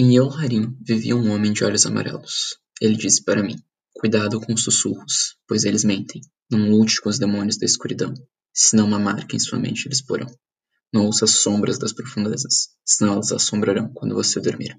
Em Yelharim vivia um homem de olhos amarelos. Ele disse para mim: Cuidado com os sussurros, pois eles mentem. Não lute com os demônios da escuridão, senão uma marca em sua mente eles porão. Não ouça as sombras das profundezas, senão elas assombrarão quando você dormir.